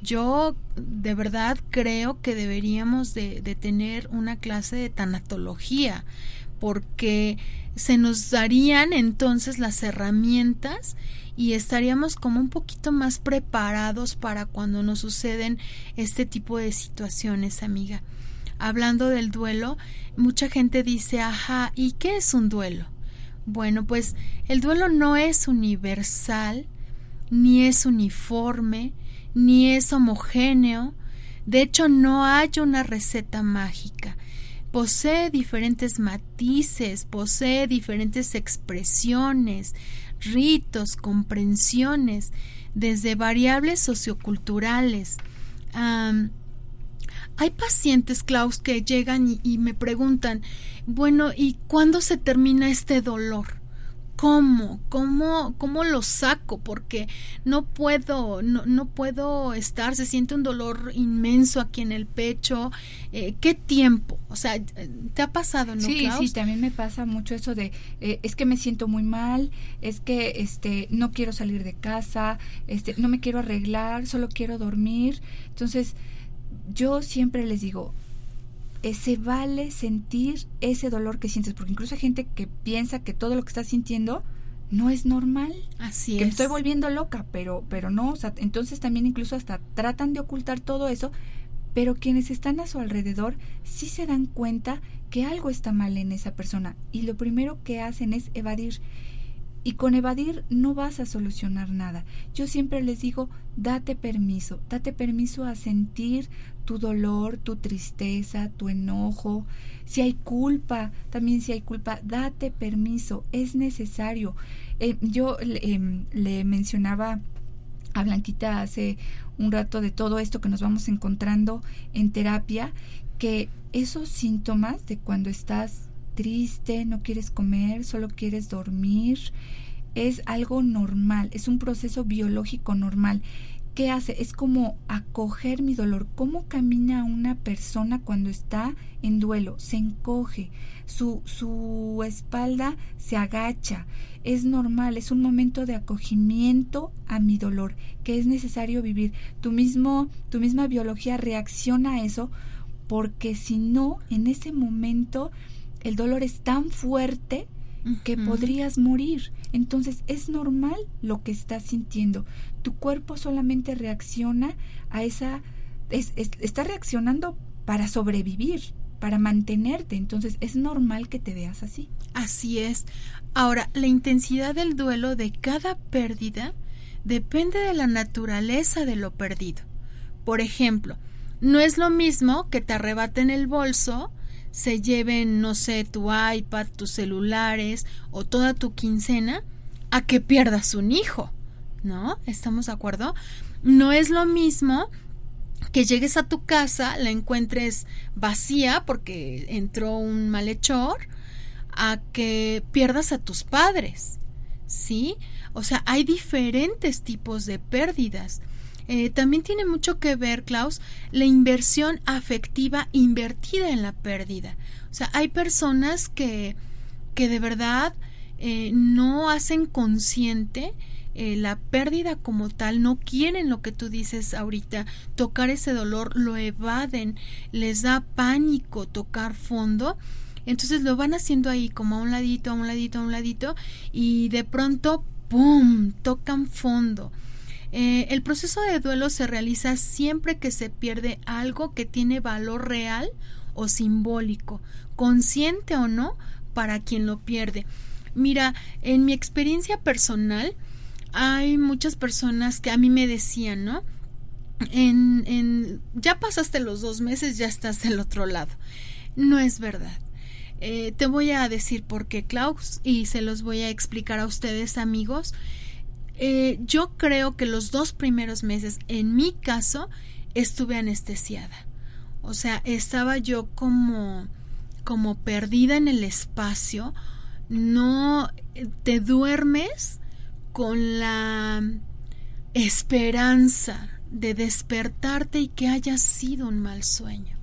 yo de verdad creo que deberíamos de, tener una clase de tanatología porque se nos darían entonces las herramientas y estaríamos como un poquito más preparados para cuando nos suceden este tipo de situaciones, amiga. Hablando del duelo, mucha gente dice, ajá, ¿y qué es un duelo? Bueno, pues el duelo no es universal, ni es uniforme, ni es homogéneo, de hecho no hay una receta mágica. Posee diferentes matices, posee diferentes expresiones, ritos, comprensiones, desde variables socioculturales. hay pacientes, Klaus, que llegan y me preguntan, bueno, ¿y cuándo se termina este dolor? ¿Cómo? ¿Cómo, cómo lo saco? Porque no puedo, no, no puedo estar, se siente un dolor inmenso aquí en el pecho. Eh, ¿Qué tiempo? O sea, ¿te ha pasado, no? Sí, sí, también me pasa mucho eso de, eh, es que me siento muy mal, es que este, no quiero salir de casa, este, no me quiero arreglar, solo quiero dormir. Entonces, yo siempre les digo, se vale sentir ese dolor que sientes, porque incluso hay gente que piensa que todo lo que está sintiendo no es normal. Así que me estoy volviendo loca, pero, pero no, o sea, entonces también incluso hasta tratan de ocultar todo eso, pero quienes están a su alrededor sí se dan cuenta que algo está mal en esa persona y lo primero que hacen es evadir. Y con evadir no vas a solucionar nada. Yo siempre les digo, date permiso, date permiso a sentir tu dolor, tu tristeza, tu enojo. Si hay culpa, también si hay culpa, date permiso, es necesario. Eh, yo em, le mencionaba a Blanquita hace un rato de todo esto que nos vamos encontrando en terapia, que esos síntomas de cuando estás triste, no quieres comer, solo quieres dormir. Es algo normal, es un proceso biológico normal. ¿Qué hace? Es como acoger mi dolor. ¿Cómo camina una persona cuando está en duelo? Se encoge, su, su espalda se agacha. Es normal, es un momento de acogimiento a mi dolor que es necesario vivir. Tu, mismo, tu misma biología reacciona a eso porque si no, en ese momento el dolor es tan fuerte que podrías morir. Entonces es normal lo que estás sintiendo. Tu cuerpo solamente reacciona a esa... está reaccionando para sobrevivir, para mantenerte. Entonces es normal que te veas así. Así es. Ahora, la intensidad del duelo de cada pérdida depende de la naturaleza de lo perdido. Por ejemplo, no es lo mismo que te arrebaten el bolso se lleven, no sé, tu iPad, tus celulares o toda tu quincena a que pierdas un hijo, ¿no? ¿Estamos de acuerdo? No es lo mismo que llegues a tu casa, la encuentres vacía porque entró un malhechor, a que pierdas a tus padres, ¿sí? O sea, hay diferentes tipos de pérdidas. Eh, también tiene mucho que ver, Klaus, la inversión afectiva invertida en la pérdida. O sea, hay personas que, que de verdad eh, no hacen consciente eh, la pérdida como tal, no quieren lo que tú dices ahorita, tocar ese dolor, lo evaden, les da pánico tocar fondo. Entonces lo van haciendo ahí como a un ladito, a un ladito, a un ladito y de pronto, ¡pum!, tocan fondo. Eh, el proceso de duelo se realiza siempre que se pierde algo que tiene valor real o simbólico, consciente o no, para quien lo pierde. Mira, en mi experiencia personal, hay muchas personas que a mí me decían, ¿no? En, en, ya pasaste los dos meses, ya estás del otro lado. No es verdad. Eh, te voy a decir por qué, Klaus, y se los voy a explicar a ustedes, amigos. Eh, yo creo que los dos primeros meses, en mi caso, estuve anestesiada. O sea, estaba yo como, como perdida en el espacio. No te duermes con la esperanza de despertarte y que haya sido un mal sueño.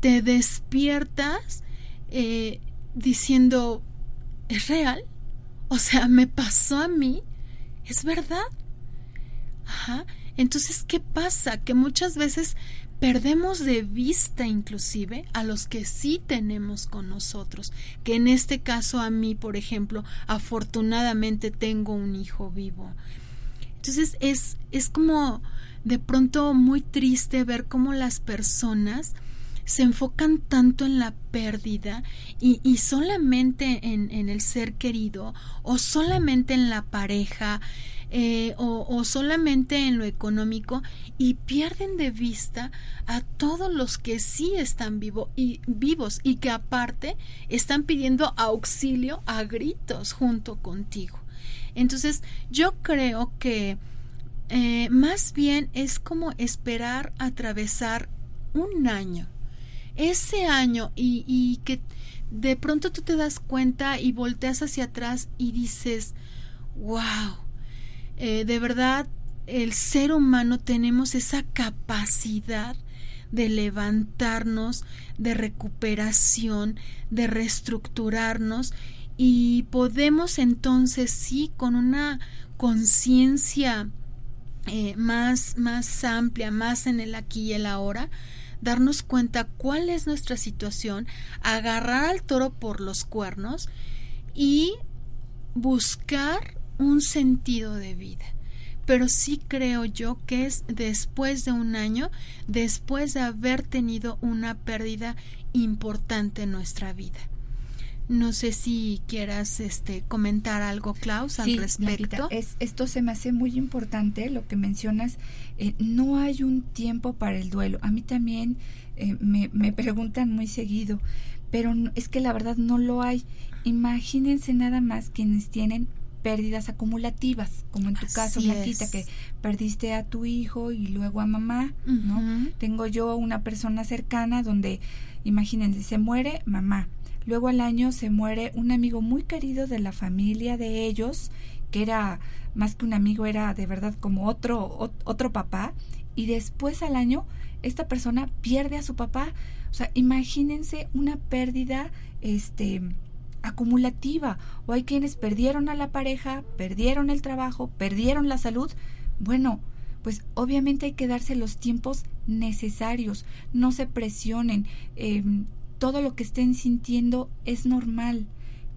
Te despiertas eh, diciendo, ¿es real? O sea, me pasó a mí es verdad. Ajá. Entonces, ¿qué pasa? Que muchas veces perdemos de vista inclusive a los que sí tenemos con nosotros, que en este caso a mí, por ejemplo, afortunadamente tengo un hijo vivo. Entonces es, es como de pronto muy triste ver cómo las personas se enfocan tanto en la pérdida y, y solamente en, en, el ser querido o solamente en la pareja eh, o, o, solamente en lo económico y pierden de vista a todos los que sí están vivo y, vivos y que aparte están pidiendo auxilio a gritos junto contigo. Entonces yo creo que eh, más bien es como esperar atravesar un año ese año y, y que de pronto tú te das cuenta y volteas hacia atrás y dices, wow, eh, de verdad el ser humano tenemos esa capacidad de levantarnos, de recuperación, de reestructurarnos y podemos entonces sí con una conciencia eh, más, más amplia, más en el aquí y el ahora, darnos cuenta cuál es nuestra situación, agarrar al toro por los cuernos y buscar un sentido de vida. Pero sí creo yo que es después de un año, después de haber tenido una pérdida importante en nuestra vida. No sé si quieras este comentar algo, Klaus, al respecto. es, esto se me hace muy importante, lo que mencionas. Eh, no hay un tiempo para el duelo. A mí también eh, me, me, preguntan muy seguido, pero es que la verdad no lo hay. Imagínense nada más quienes tienen pérdidas acumulativas, como en tu caso, Blanquita, que perdiste a tu hijo y luego a mamá, ¿no? Tengo yo una persona cercana donde, imagínense, se muere mamá, luego al año se muere un amigo muy querido de la familia de ellos, que era más que un amigo, era de verdad como otro, otro papá, y después al año esta persona pierde a su papá. O sea, imagínense una pérdida este acumulativa o hay quienes perdieron a la pareja, perdieron el trabajo, perdieron la salud. Bueno, pues obviamente hay que darse los tiempos necesarios, no se presionen, em, todo lo que estén sintiendo es normal,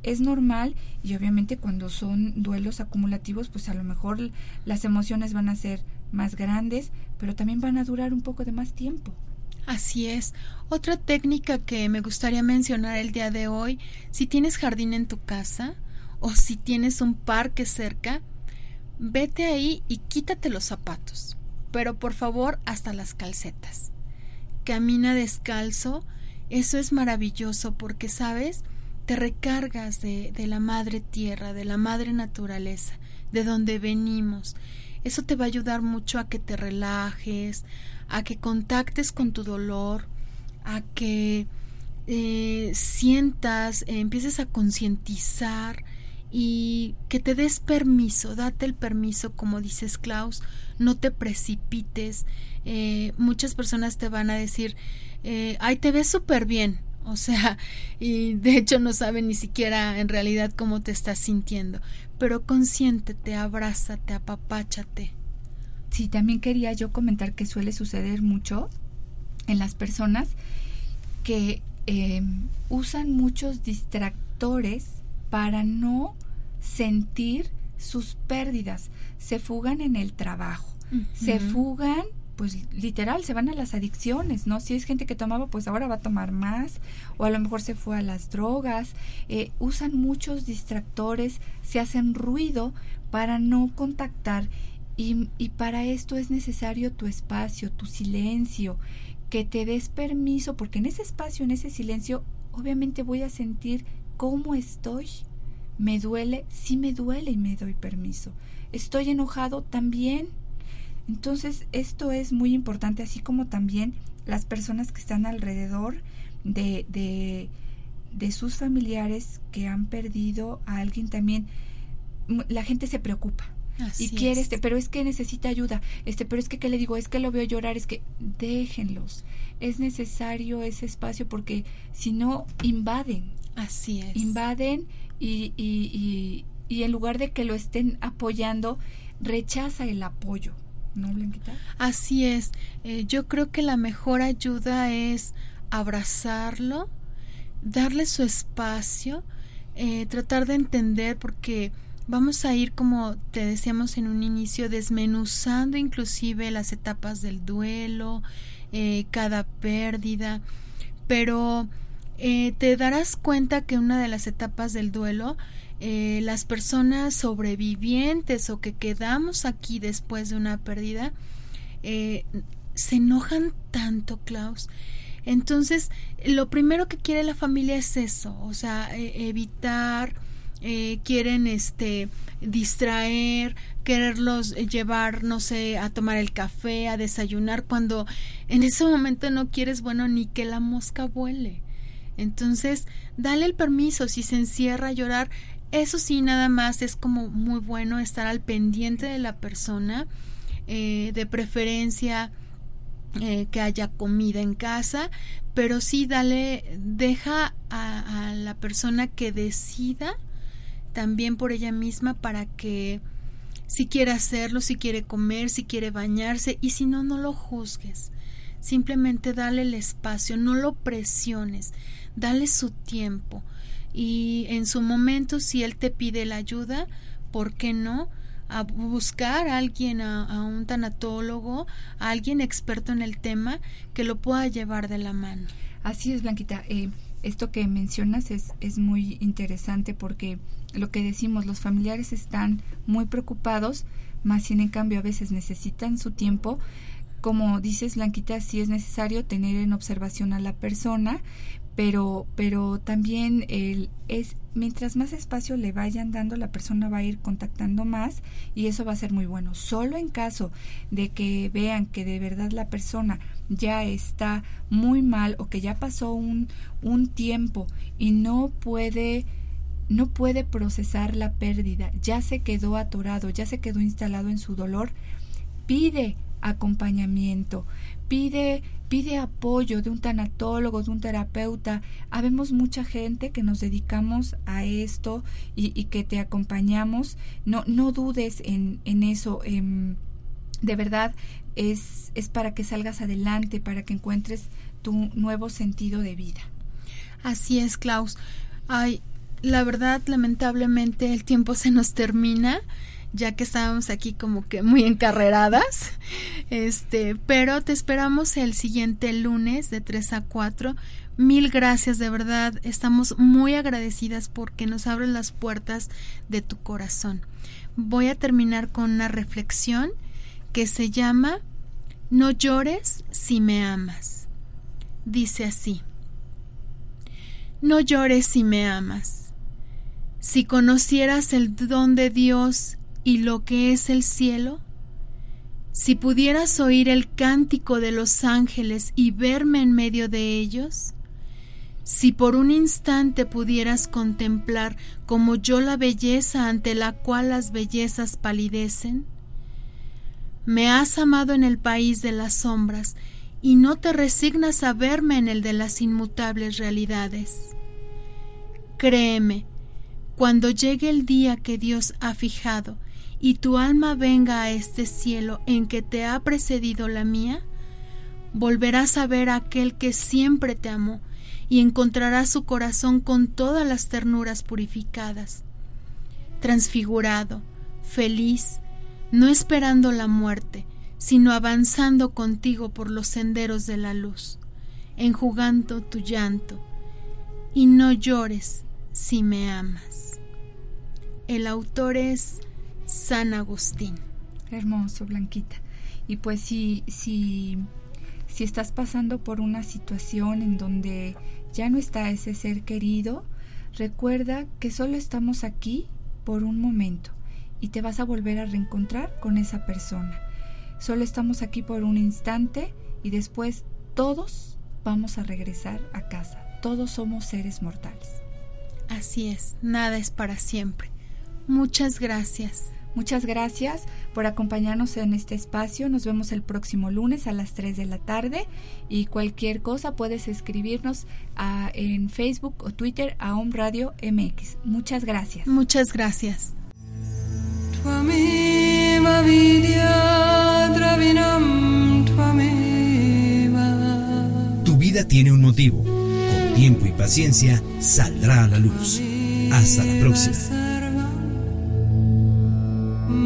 es normal y obviamente cuando son duelos acumulativos, pues a lo mejor las emociones van a ser más grandes, pero también van a durar un poco de más tiempo. Así es. Otra técnica que me gustaría mencionar el día de hoy, si tienes jardín en tu casa o si tienes un parque cerca, vete ahí y quítate los zapatos, pero por favor hasta las calcetas. Camina descalzo, eso es maravilloso porque, sabes, te recargas de, de la madre tierra, de la madre naturaleza, de donde venimos. Eso te va a ayudar mucho a que te relajes, a que contactes con tu dolor, a que eh, sientas, eh, empieces a concientizar y que te des permiso, date el permiso, como dices Klaus, no te precipites. Eh, muchas personas te van a decir, ay, te ves súper bien, o sea, y de hecho no saben ni siquiera en realidad cómo te estás sintiendo, pero consiéntete, abrázate, apapáchate. Sí, también quería yo comentar que suele suceder mucho en las personas que eh, usan muchos distractores para no sentir sus pérdidas. Se fugan en el trabajo, se fugan pues literal, se van a las adicciones, ¿no? Si es gente que tomaba, pues ahora va a tomar más, o a lo mejor se fue a las drogas, eh, usan muchos distractores, se hacen ruido para no contactar y, y para esto es necesario tu espacio, tu silencio, que te des permiso, porque en ese espacio, en ese silencio, obviamente voy a sentir cómo estoy. Me duele, sí me duele y me doy permiso. Estoy enojado también entonces, esto es muy importante, así como también las personas que están alrededor de, de, de sus familiares que han perdido a alguien también. La gente se preocupa. y quiere este, pero es que necesita ayuda, este, pero es que qué le digo, es que lo veo llorar, es que déjenlos. Es necesario ese espacio porque si no invaden. Así es. Invaden y, y, y, y en lugar de que lo estén apoyando, rechaza el apoyo. ¿no, Así es. Eh, yo creo que la mejor ayuda es abrazarlo, darle su espacio, eh, tratar de entender porque vamos a ir, como te decíamos en un inicio, desmenuzando inclusive las etapas del duelo, eh, cada pérdida, pero te darás cuenta que una de las etapas del duelo eh, las personas sobrevivientes o que quedamos aquí después de una pérdida eh, se enojan tanto, Klaus. Entonces, lo primero que quiere la familia es eso, o sea, e, evitar, eh, quieren este distraer, quererlos llevar, no sé, a tomar el café, a desayunar, cuando en ese momento no quieres, bueno, ni que la mosca vuele. Entonces, dale el permiso, si se encierra a llorar, eso sí, nada más es como muy bueno estar al pendiente de la persona, eh, de preferencia eh, que haya comida en casa, pero sí dale, deja a, a, la persona que decida también por ella misma para que si quiere hacerlo, si quiere comer, si quiere bañarse y si no, no lo juzgues. Simplemente dale el espacio, no lo presiones, dale su tiempo y en su momento si él te pide la ayuda, ¿por qué no? a buscar a alguien, a, un tanatólogo, a alguien experto en el tema que lo pueda llevar de la mano. Así es, Blanquita. Eh, esto que mencionas es, es muy interesante porque lo que decimos, los familiares están muy preocupados, más sin en cambio a veces necesitan su tiempo. Como dices, Blanquita, sí es necesario tener en observación a la persona, pero, pero también el, es mientras más espacio le vayan dando, la persona va a ir contactando más y eso va a ser muy bueno. Solo en caso de que vean que de verdad la persona ya está muy mal o que ya pasó un, un tiempo y no puede no puede procesar la pérdida, ya se quedó atorado, ya se quedó instalado en su dolor, pide acompañamiento, pide pide apoyo de un tanatólogo, de un terapeuta. Habemos mucha gente que nos dedicamos a esto y, que te acompañamos. No, no dudes en, en eso. Em, de verdad, es, es para que salgas adelante, para que encuentres tu nuevo sentido de vida. Así es, Klaus. Ay, la verdad, lamentablemente el tiempo se nos termina ya que estábamos aquí como que muy encarreradas. Este, pero te esperamos el siguiente lunes de 3 a 4. Mil gracias, de verdad. Estamos muy agradecidas porque nos abres las puertas de tu corazón. Voy a terminar con una reflexión que se llama No llores si me amas. Dice así. No llores si me amas. Si conocieras el don de Dios y lo que es el cielo? Si pudieras oír el cántico de los ángeles y verme en medio de ellos, si por un instante pudieras contemplar como yo la belleza ante la cual las bellezas palidecen, me has amado en el país de las sombras y no te resignas a verme en el de las inmutables realidades. Créeme, cuando llegue el día que Dios ha fijado y tu alma venga a este cielo en que te ha precedido la mía, volverás a ver a aquel que siempre te amó y encontrarás su corazón con todas las ternuras purificadas, transfigurado, feliz, no esperando la muerte, sino avanzando contigo por los senderos de la luz, enjugando tu llanto, y no llores si me amas. El autor es San Agustín. Hermoso, Blanquita. Y pues si, si, si estás pasando por una situación en donde ya no está ese ser querido, recuerda que solo estamos aquí por un momento y te vas a volver a reencontrar con esa persona. Solo estamos aquí por un instante y después todos vamos a regresar a casa. Todos somos seres mortales. Así es, nada es para siempre. Muchas gracias. Muchas gracias por acompañarnos en este espacio. Nos vemos el próximo lunes a las 3 de la tarde y cualquier cosa puedes escribirnos en Facebook o Twitter a Home Radio MX. Muchas gracias. Muchas gracias. Tu vida tiene un motivo. Con tiempo y paciencia saldrá a la luz. Hasta la próxima.